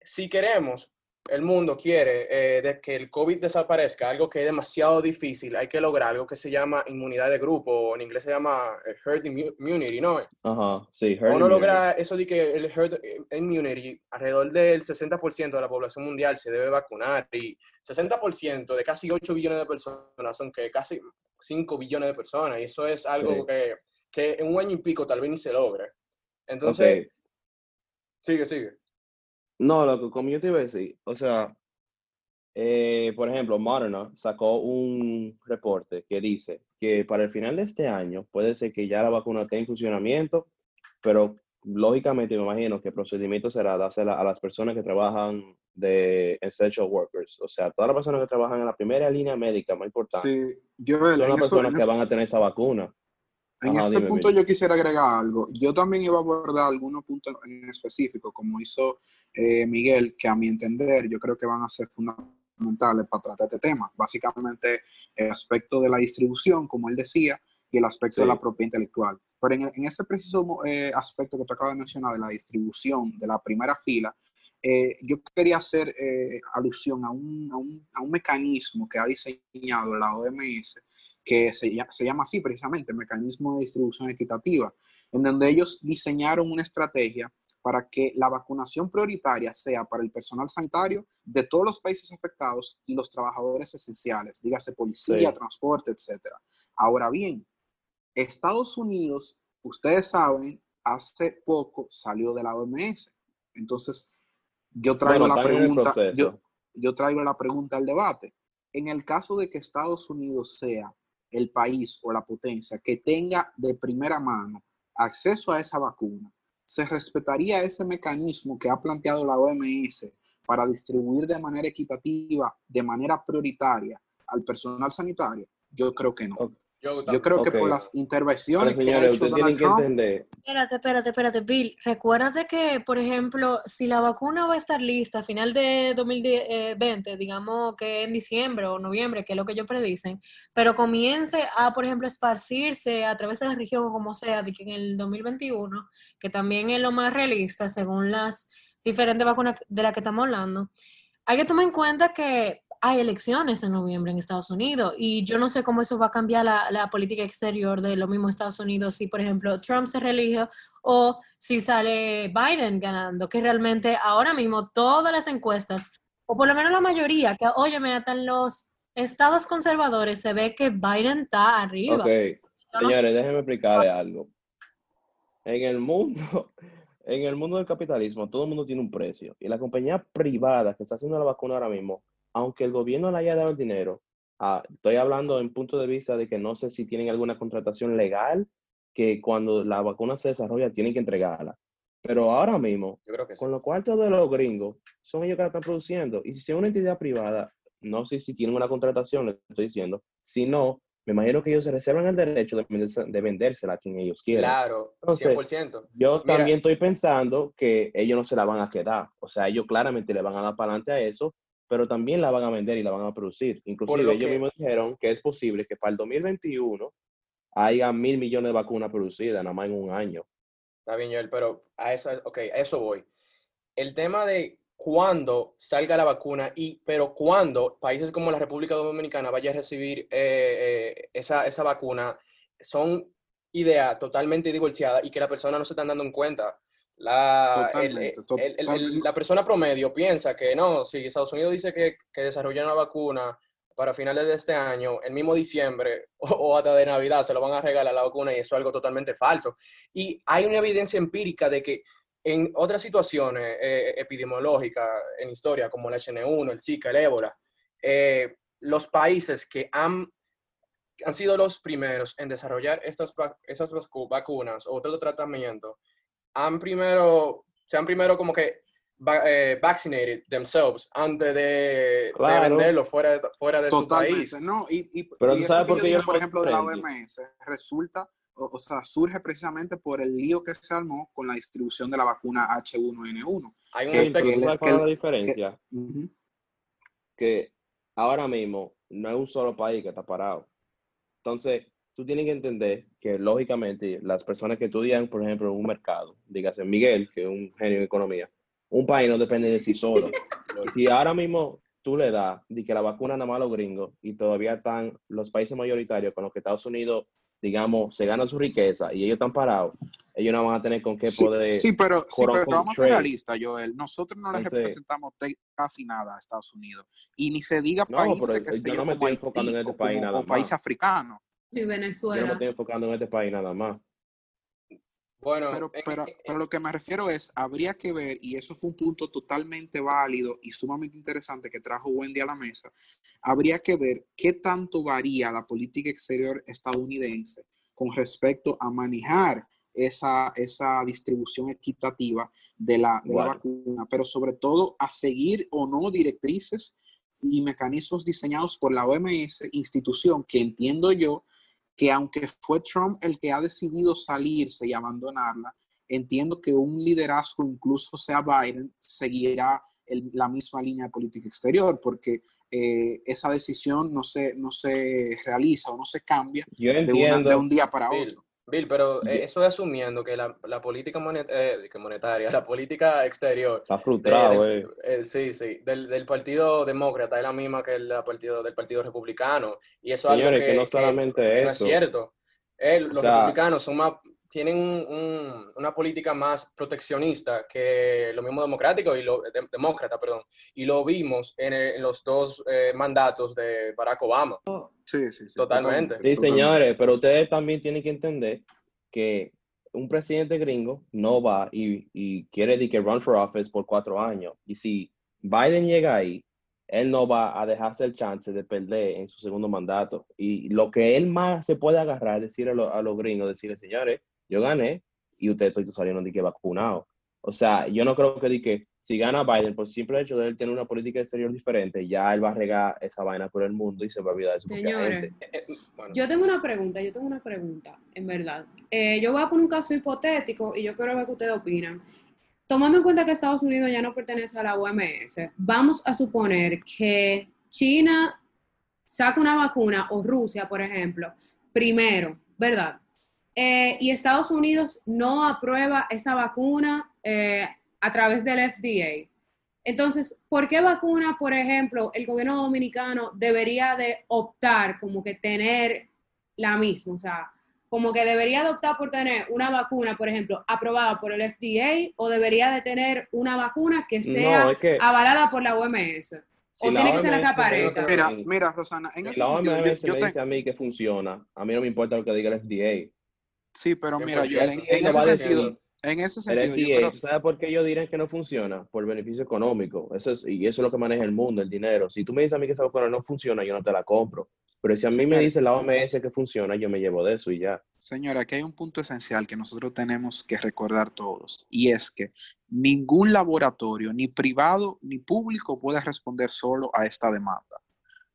si queremos, el mundo quiere eh, de que el COVID desaparezca, algo que es demasiado difícil, hay que lograr algo que se llama inmunidad de grupo, o en inglés se llama eh, herd immu- immunity, ¿no? Ajá, sí. herd Uno immunity. logra eso de que el herd immunity, alrededor del 60% de la población mundial se debe vacunar y 60% de casi 8 billones de personas son que casi 5 billones de personas y eso es algo Sí. que, que en un año y pico tal vez ni se logre. Entonces, Ok. sigue, sigue. No, lo que como yo te iba a decir, o sea, eh, por ejemplo, Moderna sacó un reporte que dice que para el final de este año puede ser que ya la vacuna esté en funcionamiento, pero lógicamente me imagino que el procedimiento será dársela a las personas que trabajan de essential workers, o sea, todas las personas que trabajan en la primera línea médica más importante, Sí, Joel, son las personas que van a tener esa vacuna. En Ajá, este dime, punto yo quisiera agregar algo. Yo también iba a abordar algunos puntos en específico, como hizo eh, Miguel, que a mi entender yo creo que van a ser fundamentales para tratar este tema. Básicamente el aspecto de la distribución, como él decía, y el aspecto de Sí. la propiedad intelectual. Pero en, en ese preciso eh, aspecto que tú acabas de mencionar, de la distribución de la primera fila, eh, yo quería hacer eh, alusión a un, a, un, a un mecanismo que ha diseñado la OMS que se, llama- se llama así precisamente, Mecanismo de Distribución Equitativa, en donde ellos diseñaron una estrategia para que la vacunación prioritaria sea para el personal sanitario de todos los países afectados y los trabajadores esenciales, dígase policía, Sí. transporte, etc. Ahora bien, Estados Unidos, ustedes saben, hace poco salió de la OMS. Entonces, yo traigo Bueno, la pregunta, yo, yo traigo la pregunta al debate. En el caso de que Estados Unidos sea el país o la potencia que tenga de primera mano acceso a esa vacuna, ¿se respetaría ese mecanismo que ha planteado la OMS para distribuir de manera equitativa, de manera prioritaria al personal sanitario? Yo creo que no. Yo, Yo creo que por las intervenciones que ha señores, hecho ustedes Donald tienen que Trump, entender, Espérate, espérate, espérate, Bill. Recuérdate que, por ejemplo, si la vacuna va a estar lista a final de 2020, digamos que en diciembre o noviembre, que es lo que ellos predicen, pero comience a, por ejemplo, esparcirse a través de la región o como sea, de que en el 2021, que también es lo más realista según las diferentes vacunas de las que estamos hablando, hay que tomar en cuenta que hay elecciones en noviembre en Estados Unidos y yo no sé cómo eso va a cambiar la, la política exterior de los mismos Estados Unidos si, por ejemplo, Trump se reelige o si sale Biden ganando, que realmente ahora mismo todas las encuestas, o por lo menos la mayoría, que óyeme, hasta en los estados conservadores se ve que Biden está arriba. Señores, déjenme explicarles algo. En el mundo, en el mundo del capitalismo, todo el mundo tiene un precio. Y la compañía privada que está haciendo la vacuna ahora mismo, aunque el gobierno le haya dado el dinero, ah, estoy hablando en punto de vista de que no sé si tienen alguna contratación legal que cuando la vacuna se desarrolla tienen que entregarla. Pero ahora mismo, yo creo que sí. con lo cual todos los gringos son ellos que la están produciendo. Y si es una entidad privada, no sé si tienen una contratación, le estoy diciendo, si no, me imagino que ellos se reservan el derecho de, venderse- de vendérsela a quien ellos quieran. Claro, Entonces, 100%. Yo Mira. también estoy pensando que ellos no se la van a quedar. O sea, ellos claramente le van a dar para adelante a eso, pero también la van a vender y la van a producir. Inclusive lo ellos que- mismos dijeron que es posible que para el 2021 haya mil millones de vacunas producidas, nada más en un año. Está bien, Joel, pero a eso, ok, a eso voy. El tema de cuándo salga la vacuna y, pero cuándo países como la República Dominicana vaya a recibir eh, eh, esa, esa vacuna, son ideas totalmente divorciadas y que la persona no se están dando en cuenta. La, el- Totalmente, el- el- el- totalmente. la persona promedio piensa que no, si Estados Unidos dice que, que desarrolla una vacuna para finales de este año, el mismo diciembre o, o hasta de Navidad se lo van a regalar la vacuna y eso es algo totalmente falso. Y hay una evidencia empírica de que en otras situaciones eh, epidemiológicas en historia, como la HN1, el Zika, el ébola, eh, los países que han, han sido los primeros en desarrollar estas, vacu- vacunas o otro tratamiento, han primero, se han primero como que va- eh, vaccinated themselves antes de, de Claro. venderlo fuera de, fuera de su país. No, y, y, Pero y tú sabes que por qué yo por lo ejemplo, de la. OMS, resulta, o, o sea, surge precisamente por el lío que se armó con la distribución de la vacuna H1N1. Hay un que- aspecto- que ¿tú le- sabes que es la diferencia? Ujú. que ahora mismo no es un solo país que está parado. Entonces, tú tienes que entender que lógicamente las personas que estudian, por ejemplo, en un mercado, dígase Miguel, que es un genio en economía, un país no depende de sí solo. Y si ahora mismo tú le das de que la vacuna nada más a los gringos y todavía están los países mayoritarios con los que Estados Unidos, digamos, se ganan su riqueza y ellos están parados, ellos no van a tener con qué poder... sí, pero, sí, pero vamos a ser realistas, Joel. Nosotros no le Entonces- representamos casi nada a Estados Unidos. Y ni se diga No, países pero que yo se no me como estoy enfocando en Haití este o país como- nada países más. africanos. Y Yo no me Venezuela. estoy enfocando en este país nada más. bueno, Pero, en- pero, lo que me refiero es, habría que ver, y eso fue un punto totalmente válido y sumamente interesante que trajo Wendy a la mesa, habría que ver qué tanto varía la política exterior estadounidense con respecto a manejar esa, esa distribución equitativa de la, de la Bueno. vacuna, pero sobre todo a seguir o no directrices y mecanismos diseñados por la OMS, institución que entiendo yo que aunque fue Trump el que ha decidido salirse y abandonarla, entiendo que un liderazgo, incluso sea Biden, seguirá el- la misma línea de política exterior, porque eh, esa decisión no se, no se realiza o no se cambia Yo de, una- de un día para otro. Bill, pero eh, eso es asumiendo que la, la política monet- eh, que monetaria, la política exterior, Está frustrado, de- eh. eh, sí, sí, del, del Partido Demócrata es la misma que el partido, del Partido Republicano. Y eso es algo Señores, que, que no solamente que no es eso. cierto. Eh, los sea- republicanos son más, tienen un- un- una política más proteccionista que lo mismo democrático y lo de- demócrata, perdón. Y lo vimos en, el- en los dos eh, mandatos de Barack Obama. Sí, sí, sí. Totalmente. Sí, totalmente. señores, pero ustedes también tienen que entender que un presidente gringo no va y, y quiere de que run for office por cuatro años. Y si Biden llega ahí, él no va a dejarse el chance de perder en su segundo mandato. Y lo que él más se puede agarrar es decir a, lo- a los gringos, decirle, señores, yo gané y ustedes todos salieron de que vacunados. O sea, yo no creo que, di que si gana Biden, por simple hecho de él tener una política exterior diferente, ya él va a regar esa vaina por el mundo y se va a olvidar de su Señores, gente. Eh, eh, bueno, Yo tengo una pregunta, yo tengo una pregunta, en verdad. Eh, yo voy a poner un caso hipotético y yo quiero ver qué ustedes opinan. Tomando en cuenta que Estados Unidos ya no pertenece a la OMS, vamos a suponer que China saca una vacuna o Rusia, por ejemplo, primero, ¿verdad? Eh, y Estados Unidos no aprueba esa vacuna eh, a través del FDA. Entonces, ¿por qué vacuna, por ejemplo, el gobierno dominicano debería de optar como que tener la misma? O sea, como que debería de optar por tener una vacuna, por ejemplo, aprobada por el FDA o debería de tener una vacuna que sea No, es que avalada por la OMS. si o tiene que ser la capareta. Mira, mira, Rosana, en si ese la sentido, OMS yo, yo me te- dice a mí que funciona, a mí no me importa lo que diga el FDA. sí, pero mira, 100%. yo en, El en ese sentido, en ese el sentido, yo FDA, creo, ¿tú sabes por qué ellos dirán que no funciona? Por beneficio económico. Eso es, y eso es lo que maneja el mundo, el dinero. Si tú me dices a mí que esa vacuna no funciona, yo no te la compro. Pero si a mí me dice la OMS que funciona, yo me llevo de eso y ya. Señora, aquí hay un punto esencial que nosotros tenemos que recordar todos, y es que ningún laboratorio, ni privado ni público, puede responder solo a esta demanda.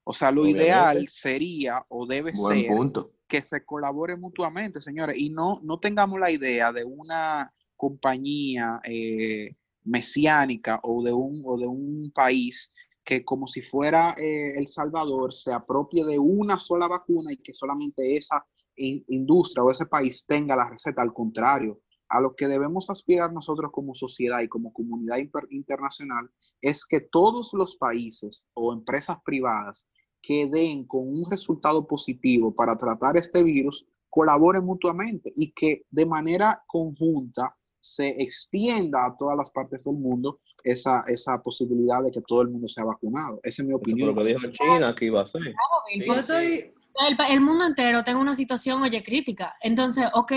O sea, lo Obviamente. ideal sería o debe Buen ser punto. que se colabore mutuamente, señores, y no, no tengamos la idea de una compañía eh, mesiánica o de, un, o de un país que como si fuera eh, El Salvador se apropie de una sola vacuna y que solamente esa in- industria o ese país tenga la receta. Al contrario, a lo que debemos aspirar nosotros como sociedad y como comunidad internacional es que todos los países o empresas privadas que den con un resultado positivo para tratar este virus colaboren mutuamente y que de manera conjunta se extienda a todas las partes del mundo esa, esa posibilidad de que todo el mundo sea vacunado. Esa es mi Eso opinión. lo que dijo China que iba a hacer. Bill, Sí, Yo estoy, el, el mundo entero tenga una situación, oye, crítica. Entonces, ok,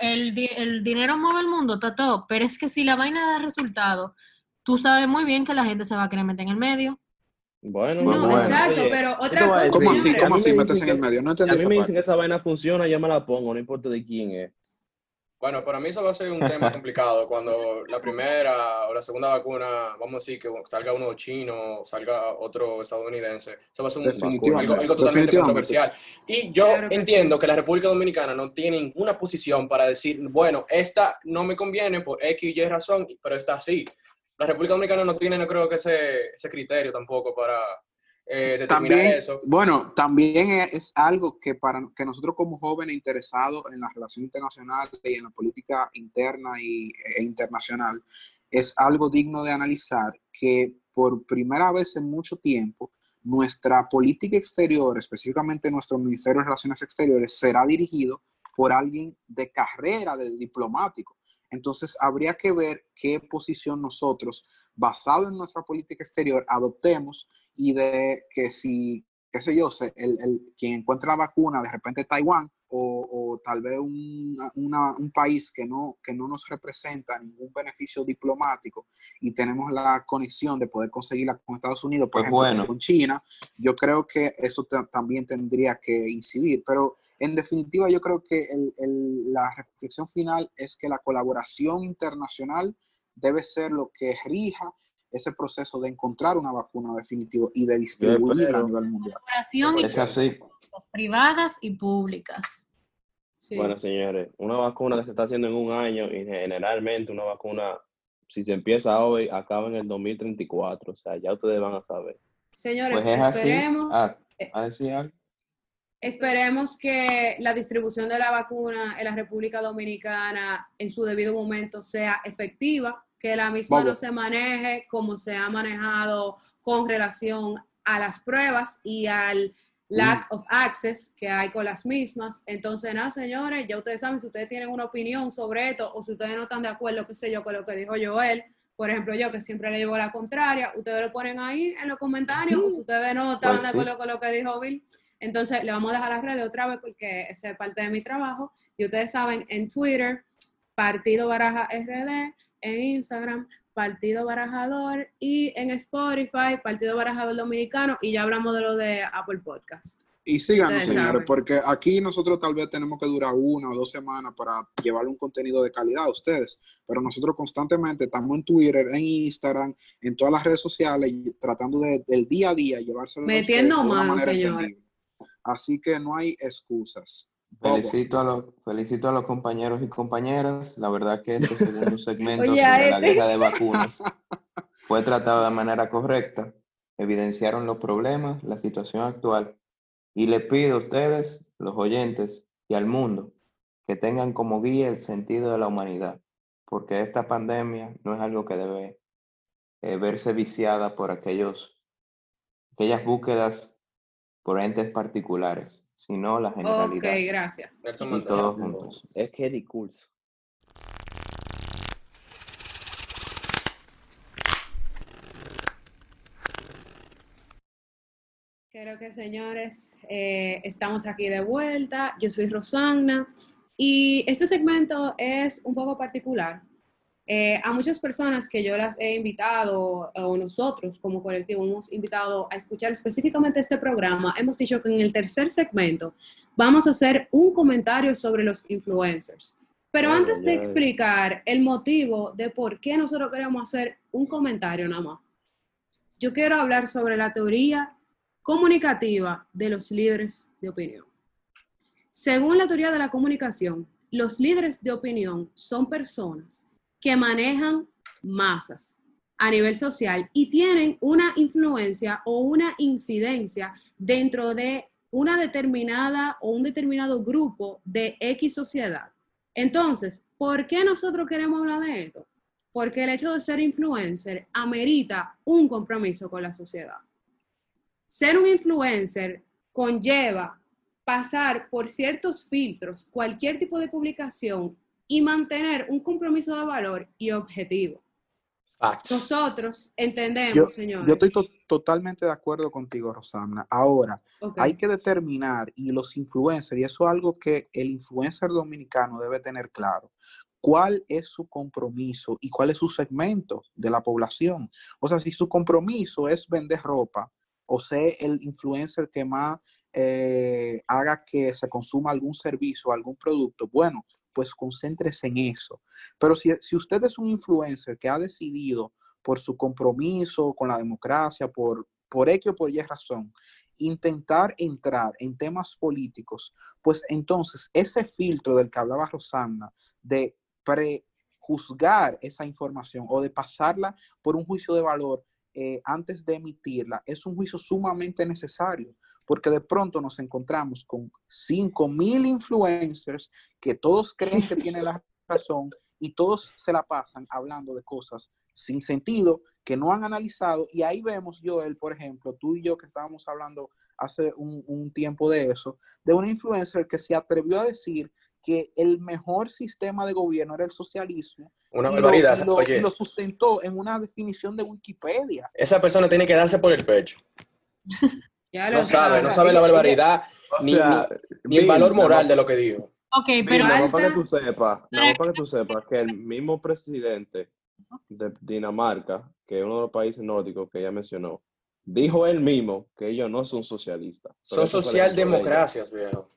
el, el dinero mueve el mundo, está todo, pero es que si la vaina da resultado, tú sabes muy bien que la gente se va a querer meter en el medio. Bueno, no, bueno. exacto, pero otra a cosa, ¿Cómo así? a ¿Cómo mí así me metes en el medio? No A entendí mí esa me dicen que esa vaina funciona, yo me la pongo, no importa de quién es. Bueno, para mí eso va a ser un tema complicado cuando la primera o la segunda vacuna, vamos a decir que salga uno chino, salga otro estadounidense, eso va a ser un- algo, algo totalmente controversial. Y yo Claro que entiendo sí. que la República Dominicana no tiene ninguna posición para decir, bueno, esta no me conviene por X y Y razón, pero esta sí. La República Dominicana no tiene, no creo que ese, ese criterio tampoco para eh, También, eso. bueno, también es, es algo que para que nosotros como jóvenes interesados en la relación internacional y en la política interna y, e internacional, es algo digno de analizar que por primera vez en mucho tiempo nuestra política exterior, específicamente nuestro Ministerio de Relaciones Exteriores, será dirigido por alguien de carrera de diplomático. Entonces, habría que ver qué posición nosotros, basado en nuestra política exterior, adoptemos y de que si, qué sé yo, se- el, el- quien encuentra la vacuna, de repente Taiwán o, o tal vez un, una- un país que no, que no nos representa ningún beneficio diplomático y tenemos la conexión de poder conseguirla con Estados Unidos, por Pues ejemplo, bueno. con China, yo creo que eso ta- también tendría que incidir. Pero en definitiva, yo creo que el- el- la reflexión final es que la colaboración internacional debe ser lo que rija ese proceso de encontrar una vacuna definitiva y de distribuirla a nivel mundial. Es así. empresas privadas y públicas. sí. Bueno, señores, una vacuna que se está haciendo en un año y generalmente una vacuna, si se empieza hoy, acaba en el 2034. O sea, ya ustedes van a saber. señores, Pues es así. esperemos, Ah, ¿A decir algo? esperemos que la distribución de la vacuna en la República Dominicana en su debido momento sea efectiva, que la misma no se maneje como se ha manejado con relación a las pruebas y al lack of access que hay con las mismas. Entonces, nada, señores, ya ustedes saben, si ustedes tienen una opinión sobre esto o si ustedes no están de acuerdo, qué sé yo, con lo que dijo Joel, por ejemplo, yo que siempre le llevo la contraria, ustedes lo ponen ahí en los comentarios o si ustedes no estaban Pues de sí. acuerdo con lo que dijo Bill, entonces le vamos a dejar las redes otra vez porque esa es parte de mi trabajo. Y ustedes saben, en Twitter, Partido Baraja RD, en Instagram, Partido Barajador y en Spotify, Partido Barajador Dominicano y ya hablamos de lo de Apple Podcast. Y síganos, Ustedes señores, saben. porque aquí nosotros tal vez tenemos que durar una o dos semanas para llevarle un contenido de calidad a ustedes, pero nosotros constantemente estamos en Twitter, en Instagram, en todas las redes sociales, tratando de, del día a día llevárselo a Metiendo ustedes de una mano, manera señores. entendible. Así que no hay excusas. Felicito a, los, felicito a los compañeros y compañeras. La verdad que este segundo segmento Oye, sobre la guerra de vacunas fue tratado de manera correcta. Evidenciaron los problemas, la situación actual. Y le pido a ustedes, los oyentes y al mundo, que tengan como guía el sentido de la humanidad, porque esta pandemia no es algo que debe eh, verse viciada por aquellos, aquellas búsquedas por entes particulares, sino la Ok, generalidad. gracias. Nelson Y todos juntos. Es que discurso. Creo que señores, eh, estamos aquí de vuelta. Yo soy Rosanna y este segmento es un poco particular. Eh, a muchas personas que yo las he invitado, o nosotros como colectivo hemos invitado a escuchar específicamente este programa, hemos dicho que en el tercer segmento vamos a hacer un comentario sobre los influencers. Pero antes de explicar el motivo de por qué nosotros queremos hacer un comentario nada más, yo quiero hablar sobre la teoría comunicativa de los líderes de opinión. Según la teoría de la comunicación, los líderes de opinión son personas que manejan masas a nivel social y tienen una influencia o una incidencia dentro de una determinada o un determinado grupo de X sociedad. Entonces, ¿por qué nosotros queremos hablar de esto? Porque el hecho de ser influencer amerita un compromiso con la sociedad. Ser un influencer conlleva pasar por ciertos filtros, cualquier tipo de publicación y mantener un compromiso de valor y objetivo. Nosotros entendemos, yo, señores. Yo estoy to totalmente de acuerdo contigo, Rosamna. Ahora, okay. hay que determinar, y los influencers, y eso es algo que el influencer dominicano debe tener claro, cuál es su compromiso y cuál es su segmento de la población. O sea, si su compromiso es vender ropa, o ser el influencer que más eh, haga que se consuma algún servicio, algún producto, bueno, pues concéntrese en eso. Pero si, si usted es un influencer que ha decidido por su compromiso con la democracia, por, por X o por Y razón, intentar entrar en temas políticos, pues entonces ese filtro del que hablaba Rosanna, de prejuzgar esa información o de pasarla por un juicio de valor eh, antes de emitirla, es un juicio sumamente necesario porque de pronto nos encontramos con 5.000 influencers que todos creen que tienen la razón y todos se la pasan hablando de cosas sin sentido que no han analizado y ahí vemos Joel, por ejemplo, tú y yo que estábamos hablando hace un, un tiempo de eso, de una influencer que se atrevió a decir que el mejor sistema de gobierno era el socialismo. Una barbaridad. Y lo, y lo, y lo sustentó en una definición de Wikipedia. Esa persona tiene que darse por el pecho. Ya no sabe, no sabe la barbaridad O ni, sea, ni, ni el valor moral de lo que dijo. Ok, pero nada más Alta- para que tú sepas, nada para que tú sepas que el mismo presidente de Dinamarca, que es uno de los países nórdicos que ella mencionó, dijo él mismo que ellos no son socialistas. Son socialdemocracias, viejo.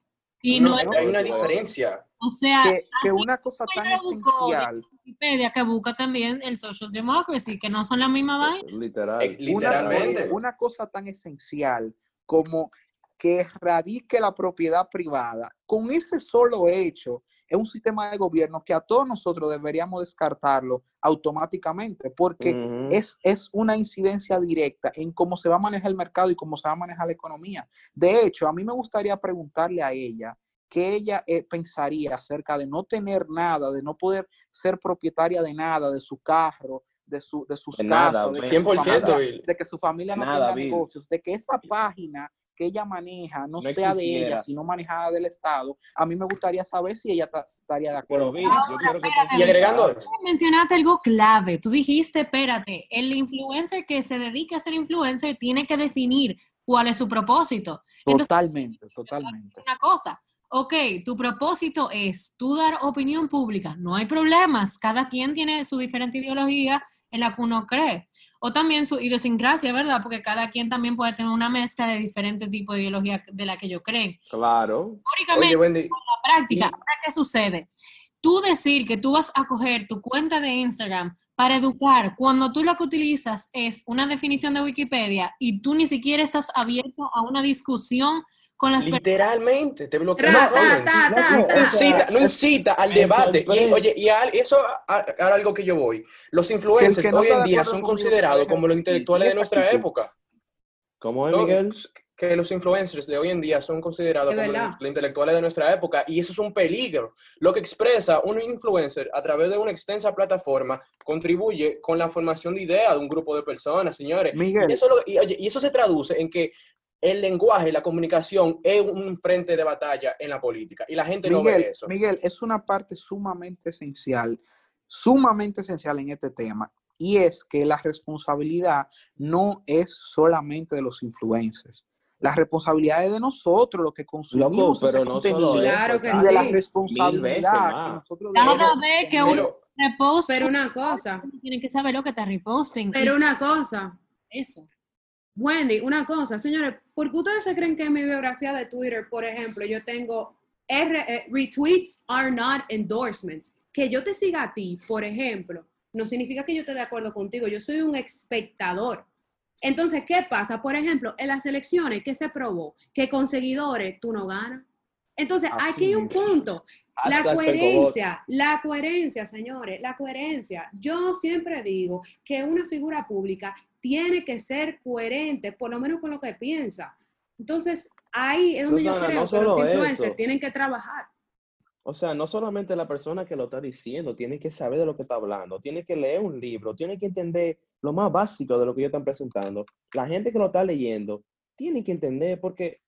y No, no, hay- una diferencia. o sea, Que, que así una cosa tan esencial, Wikipedia que busca también el social democracy, que no son la misma vaina. Literal. Eh, una, Literalmente. una cosa tan esencial como que erradique la propiedad privada, con ese solo hecho, es un sistema de gobierno que a todos nosotros deberíamos descartarlo automáticamente, porque es, es una incidencia directa en cómo se va a manejar el mercado y cómo se va a manejar la economía. De hecho, a mí me gustaría preguntarle a ella qué ella eh, pensaría acerca de no tener nada, de no poder ser propietaria de nada, de su carro, de, su, de sus De nada, casas, de, que su 100%, familia- de que su familia no Nada, tenga Bill. negocios, de que esa página que ella maneja no, No sea de ella, existiera. sino manejada del Estado, a mí me gustaría saber si ella ta- estaría de acuerdo. Pero Bill, yo quiero espérate, Y agregando eso, Tú mencionaste algo clave. Tú dijiste, espérate, el influencer que se dedica a ser influencer tiene que definir cuál es su propósito. Entonces, Totalmente, totalmente. una cosa. Ok, tu propósito es tú dar opinión pública. No hay problemas. Cada quien tiene su diferente ideología en la que uno cree. O también su idiosincrasia, ¿verdad? Porque cada quien también puede tener una mezcla de diferentes tipos de ideología de la que ellos creen. Claro. Históricamente, oye, Wendy, la práctica, y- ¿qué sucede? Tú decir que tú vas a coger tu cuenta de Instagram para educar cuando tú lo que utilizas es una definición de Wikipedia y tú ni siquiera estás abierto a una discusión con las literalmente te bloquea No, ta. No incita, no incita al debate. Y, oye, y a- eso a- a- ahora algo que yo voy. Los influencers Que no hoy en día son considerados como los intelectuales de nuestra época. ¿Cómo es, No, Miguel? que los influencers de hoy en día son considerados Es como los, los intelectuales de nuestra época y eso es un peligro. Lo que expresa un influencer a través de una extensa plataforma contribuye con la formación de ideas de un grupo de personas, señores. Miguel, Y eso, lo- y, oye, y eso se traduce en que el lenguaje, la comunicación es un frente de batalla en la política y la gente no ve eso. Miguel, es una parte sumamente esencial, sumamente esencial en este tema, y es que la responsabilidad no es solamente de los influencers. La responsabilidad es de nosotros, los que consumimos pero no contenido, solo eso, Claro que y de la sí. responsabilidad que más. nosotros Cada debemos vez que uno Pero, repost, Pero una cosa, tienen que saber lo que está reposting. pero una cosa, Eso. Wendy, una cosa, señores, ¿por qué ustedes se creen que en mi biografía de Twitter, por ejemplo, yo tengo R, eh, retweets are not endorsements? Que yo te siga a ti, por ejemplo, no significa que yo esté de acuerdo contigo, yo soy un espectador. Entonces, ¿qué pasa? Por ejemplo, en las elecciones, ¿qué se probó? Que con seguidores tú no ganas. Entonces, Así aquí hay un punto. La coherencia, la coherencia, señores, la coherencia. Yo siempre digo que una figura pública tiene que ser coherente, por lo menos con lo que piensa. Entonces, ahí es donde yo creo no que los influencers eso. tienen que trabajar. O sea, no solamente la persona que lo está diciendo tiene que saber de lo que está hablando, tiene que leer un libro, tiene que entender lo más básico de lo que ellos están presentando. La gente que lo está leyendo tiene que entender porque,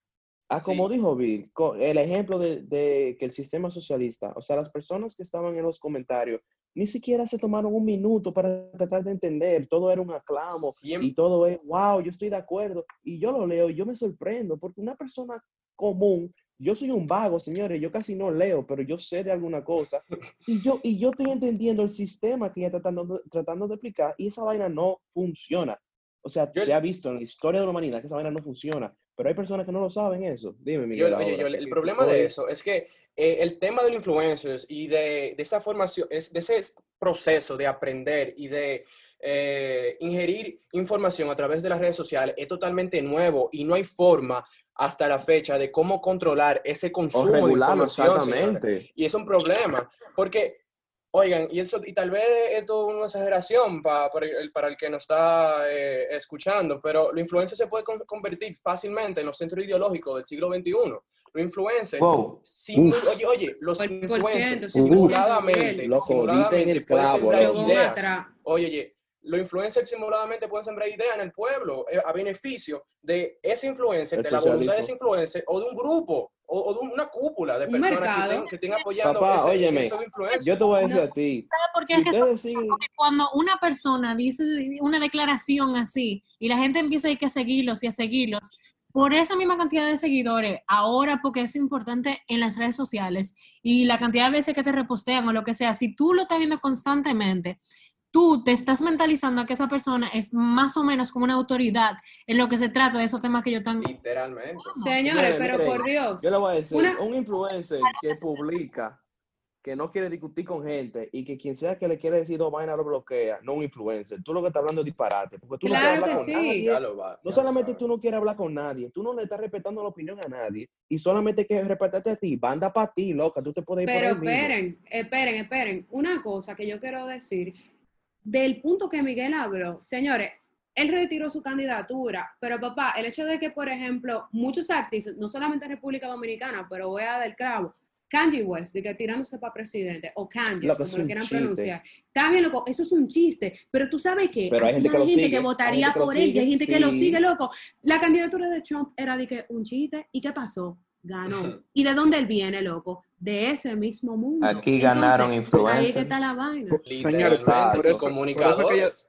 ah, como Sí. dijo Bill, el ejemplo de, de que el sistema socialista, o sea, las personas que estaban en los comentarios, ni siquiera se tomaron un minuto para tratar de entender, todo era un aclamo Siem- y todo es, wow, yo estoy de acuerdo. Y yo lo leo y yo me sorprendo porque una persona común yo soy un vago, señores, yo casi no leo, pero yo sé de alguna cosa. Y yo, y yo estoy entendiendo el sistema que está tratando, tratando de explicar y esa vaina no funciona. O sea, Yo- se ha visto en la historia de la humanidad que esa vaina no funciona, pero hay personas que no lo saben eso. Dime, Yo- Miguel. oye, ahora, yo- el problema de eso es que eh, el tema de los influencers y de, de esa formación, es, de ese proceso de aprender y de eh, ingerir información a través de las redes sociales es totalmente nuevo y no hay forma hasta la fecha de cómo controlar ese consumo de información. exactamente. Y es un problema, porque, oigan, y, eso, y tal vez esto es una exageración pa- para, el, para el que nos está eh, escuchando, pero los influencers se puede con- convertir fácilmente en los centros ideológicos del siglo XXI. Los influencers, Wow. Uf. oye, oye, los Por- por influencers ciento, simuladamente, en simuladamente pueden sembrar ideas. Oye, oye, los influencers simuladamente pueden sembrar ideas en el pueblo eh, a beneficio de ese influencer, El de la voluntad de ese influencer o de un grupo o, o de una cúpula de personas que estén, que estén apoyando Papá, ese, óyeme. Yo te voy a decir No. a ti, ¿Sabes por qué si es que siguen... Porque cuando una persona dice una declaración así y la gente empieza a ir que a seguirlos y a seguirlos, por esa misma cantidad de seguidores, ahora porque es importante en las redes sociales y la cantidad de veces que te repostean o lo que sea, si tú lo estás viendo constantemente, tú te estás mentalizando a que esa persona es más o menos como una autoridad en lo que se trata de esos temas que yo tan... Literalmente. Señores, pero miren, por Dios. Yo le voy a decir, Una- un influencer que publica que no quiere discutir con gente y que quien sea que le quiere decir dos vainas lo bloquea, no un influencer. Tú lo que estás hablando es disparate, porque tú Claro no quieres hablar que con sí. nadie. Ya lo va. No solamente sabe. tú no quieres hablar con nadie, tú no le estás respetando la opinión a nadie y solamente que respetarte a ti, banda para ti, loca, tú te puedes ir Pero por ahí mismo. esperen, esperen, esperen. Una cosa que yo quiero decir, del punto que Miguel habló, señores, él retiró su candidatura, pero papá, el hecho de que, por ejemplo, muchos artistas, no solamente en República Dominicana, pero voy a dar el clavo, Kanye West, de que tirándose para presidente, o Loco, como lo quieran chiste. pronunciar. También, loco, eso es un chiste, pero tú sabes que Pero hay gente que lo sigue, hay votaría gente que por él, y hay gente que lo sí. sigue, loco. La candidatura de Trump era de que un chiste, ¿y qué pasó? Ganó. ¿Y de dónde él viene, loco? De ese mismo mundo. Aquí ganaron Ahí que influencers. está la vaina. Señores, por y eso- comunicadores.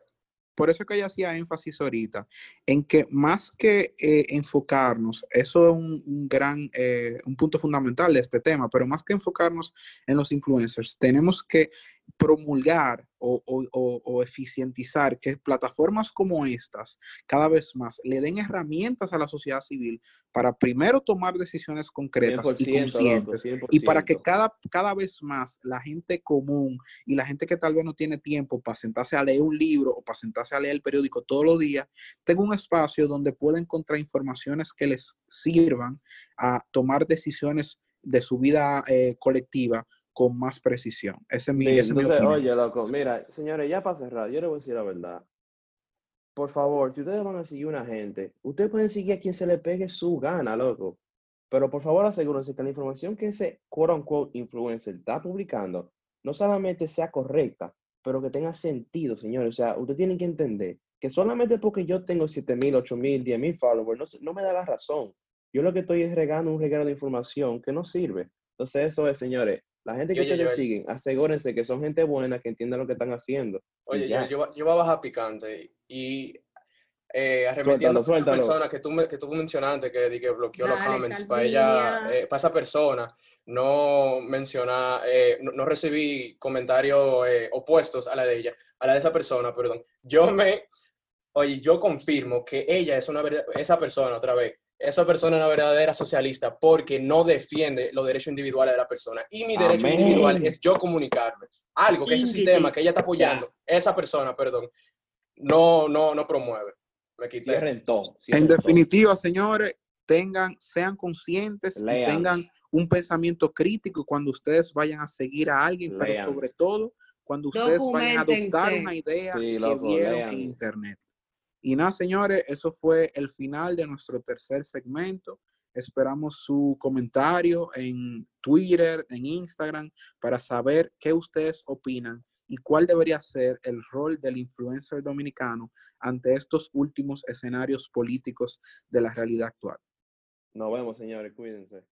Por eso que ella hacía énfasis ahorita, en que más que eh, enfocarnos, eso es un, un gran, eh, un punto fundamental de este tema, pero más que enfocarnos en los influencers, tenemos que promulgar o, o- o- o eficientizar que plataformas como estas cada vez más le den herramientas a la sociedad civil para primero tomar decisiones concretas y 100%, loco, conscientes y para que 100%. cada, cada vez más la gente común y la gente que tal vez no tiene tiempo para sentarse a leer un libro o para sentarse a leer el periódico todos los días, tenga un espacio donde pueda encontrar informaciones que les sirvan a tomar decisiones de su vida eh, colectiva con más precisión. Ese es mi, Sí, esa es mi entonces, opinión. oye, loco, mira, señores, ya para cerrar, yo les voy a decir la verdad. Por favor, si ustedes van a seguir una gente, ustedes pueden seguir a quien se le pegue su gana, loco. Pero por favor asegúrense que la información que ese quote unquote influencer está publicando no solamente sea correcta, pero que tenga sentido, señores. O sea, ustedes tienen que entender que solamente porque yo tengo 7000, 8000, 10000 followers, no, no me da la razón. Yo lo que estoy es regando un regalo de información que no sirve. Entonces, eso es, señores. La gente que ustedes siguen, asegúrense que son gente buena, que entienda lo que están haciendo. Oye, yo, ya. yo, yo voy a bajar picante y eh, arremetiendo Suéltalo, a esa suéltalo. persona que tú, me- que tú mencionaste que, que bloqueó los Dale, comments para ella, eh, para esa persona, no mencionar, eh, no, no recibí comentarios eh, opuestos a la de ella, a la de esa persona, perdón. Yo me, oye, yo confirmo que ella es una verdad, esa persona otra vez. Esa persona es una verdadera socialista porque no defiende los derechos individuales de la persona. Y mi derecho Amén. individual es yo comunicarme. Algo que ese sistema que ella está apoyando, esa persona, perdón, no, no, no promueve. Me quité. Cierren todo. En todo. definitiva, señores, tengan, sean conscientes y tengan un pensamiento crítico cuando ustedes vayan a seguir a alguien, pero sobre todo cuando ustedes vayan a adoptar una idea Sí, que loco, vieron lean. en internet. Y nada, señores, eso fue el final de nuestro tercer segmento. Esperamos su comentario en Twitter, en Instagram, para saber qué ustedes opinan y cuál debería ser el rol del influencer dominicano ante estos últimos escenarios políticos de la realidad actual. Nos vemos, señores. Cuídense.